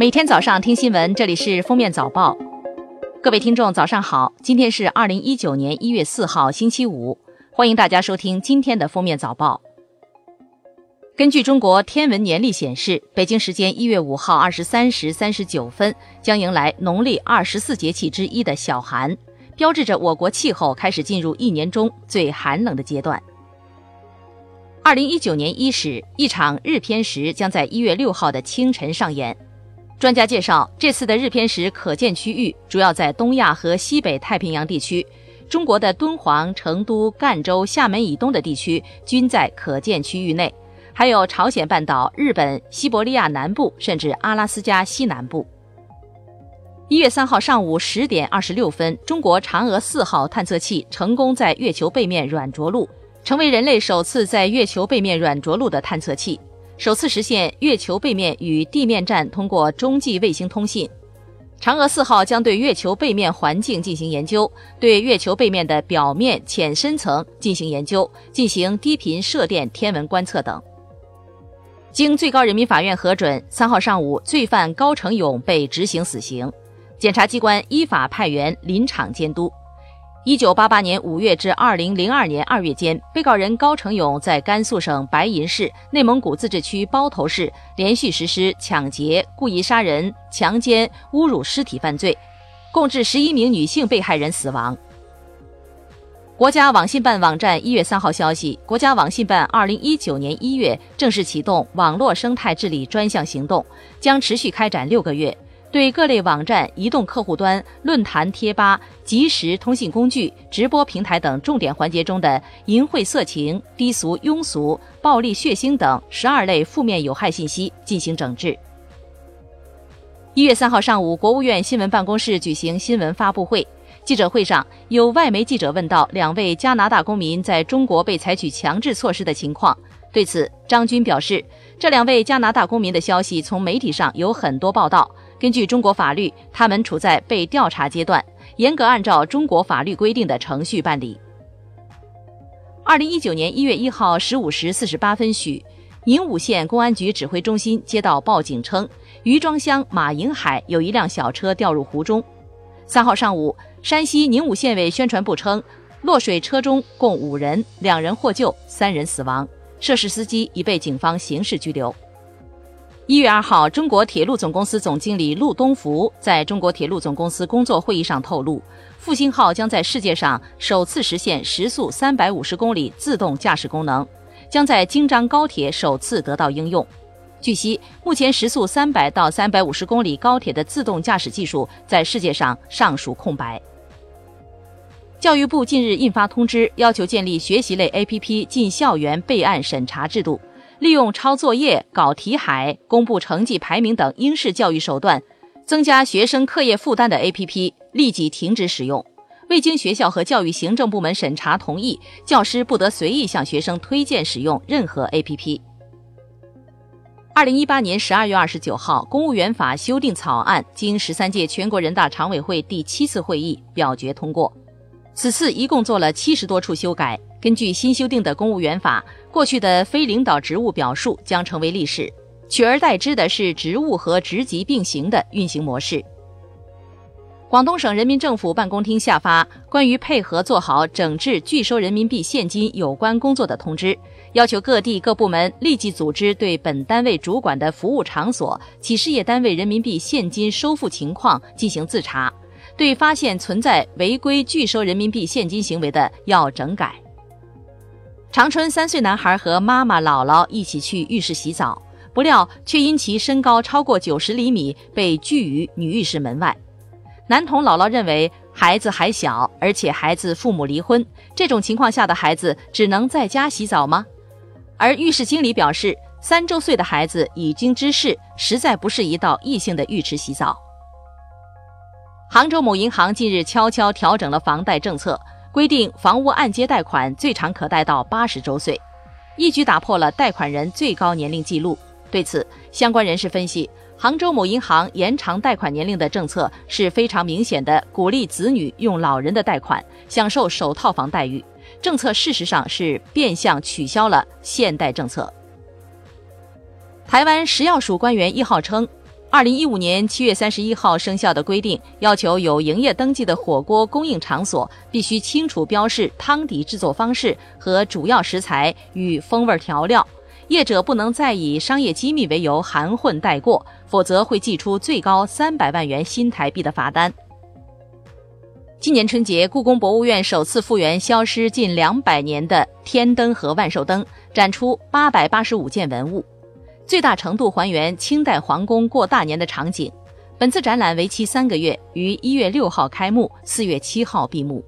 每天早上听新闻，这里是封面早报。各位听众，早上好！今天是二零一九年一月四号，星期五。欢迎大家收听今天的封面早报。根据中国天文年历显示，北京时间一月五号二十三时三十九分将迎来农历二十四节气之一的小寒，标志着我国气候开始进入一年中最寒冷的阶段。二零一九年伊始，一场日偏食将在一月六号的清晨上演。专家介绍，这次的日偏食可见区域主要在东亚和西北太平洋地区，中国的敦煌、成都、赣州、厦门以东的地区均在可见区域内，还有朝鲜半岛、日本、西伯利亚南部，甚至阿拉斯加西南部。一月三号上午十点二十六分，中国嫦娥四号探测器成功在月球背面软着陆，成为人类首次在月球背面软着陆的探测器。首次实现月球背面与地面站通过中继卫星通信。嫦娥四号将对月球背面环境进行研究，对月球背面的表面浅深层进行研究，进行低频射电天文观测等。经最高人民法院核准，三号上午，罪犯高成勇被执行死刑，检察机关依法派员临场监督。一九八八年五月至二零零二年二月间，被告人高成勇在甘肃省白银市、内蒙古自治区包头市连续实施抢劫、故意杀人、强奸、侮辱尸体犯罪，共致十一名女性被害人死亡。国家网信办网站一月三号消息，国家网信办二零一九年一月正式启动网络生态治理专项行动，将持续开展六个月。对各类网站、移动客户端、论坛、贴吧、即时通信工具、直播平台等重点环节中的淫秽色情、低俗庸俗、暴力血腥等十二类负面有害信息进行整治。一月三号上午，国务院新闻办公室举行新闻发布会，记者会上有外媒记者问到两位加拿大公民在中国被采取强制措施的情况，对此，张军表示，这两位加拿大公民的消息从媒体上有很多报道。根据中国法律，他们处在被调查阶段，严格按照中国法律规定的程序办理。二零一九年一月一号十五时四十八分许，宁武县公安局指挥中心接到报警称，余庄乡马营海有一辆小车掉入湖中。三号上午，山西宁武县委宣传部称，落水车中共五人，两人获救，三人死亡，涉事司机已被警方刑事拘留。一月二号，中国铁路总公司总经理陆东福在中国铁路总公司工作会议上透露，复兴号将在世界上首次实现时速三百五十公里自动驾驶功能，将在京张高铁首次得到应用。据悉，目前时速三百到三百五十公里高铁的自动驾驶技术在世界上尚属空白。教育部近日印发通知，要求建立学习类 APP 进校园备案审查制度。利用抄作业、搞题海、公布成绩排名等应试教育手段，增加学生课业负担的 APP 立即停止使用。未经学校和教育行政部门审查同意，教师不得随意向学生推荐使用任何 APP。二零一八年十二月二十九号，公务员法修订草案经十三届全国人大常委会第七次会议表决通过。此次一共做了七十多处修改。根据新修订的公务员法，过去的非领导职务表述将成为历史，取而代之的是职务和职级并行的运行模式。广东省人民政府办公厅下发关于配合做好整治拒收人民币现金有关工作的通知，要求各地各部门立即组织对本单位主管的服务场所、企事业单位人民币现金收付情况进行自查，对发现存在违规拒收人民币现金行为的要整改。长春三岁男孩和妈妈、姥姥一起去浴室洗澡，不料却因其身高超过九十厘米被拒于女浴室门外。男童姥姥认为孩子还小，而且孩子父母离婚，这种情况下的孩子只能在家洗澡吗？而浴室经理表示，三周岁的孩子已经知事，实在不适宜到异性的浴池洗澡。杭州某银行近日悄悄调整了房贷政策。规定房屋按揭贷款最长可贷到八十周岁，一举打破了贷款人最高年龄记录。对此，相关人士分析，杭州某银行延长贷款年龄的政策是非常明显的鼓励子女用老人的贷款享受首套房待遇。政策事实上是变相取消了限贷政策。台湾食药署官员一号称，二零一五年七月三十一号生效的规定，要求有营业登记的火锅供应场所必须清楚标示汤底制作方式和主要食材与风味调料，业者不能再以商业机密为由含混带过，否则会寄出最高三百万元新台币的罚单。今年春节，故宫博物院首次复原消失近两百年的天灯和万寿灯，展出八百八十五件文物。最大程度还原清代皇宫过大年的场景。本次展览为期三个月，于一月六号开幕，四月七号闭幕。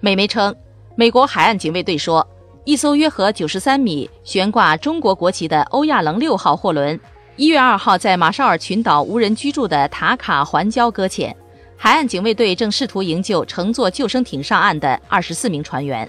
美媒称，美国海岸警卫队说，一艘约合九十三米、悬挂中国国旗的欧亚棱六号货轮，一月二号在马绍尔群岛无人居住的塔卡环礁搁浅，海岸警卫队正试图营救乘坐救生艇上岸的二十四名船员。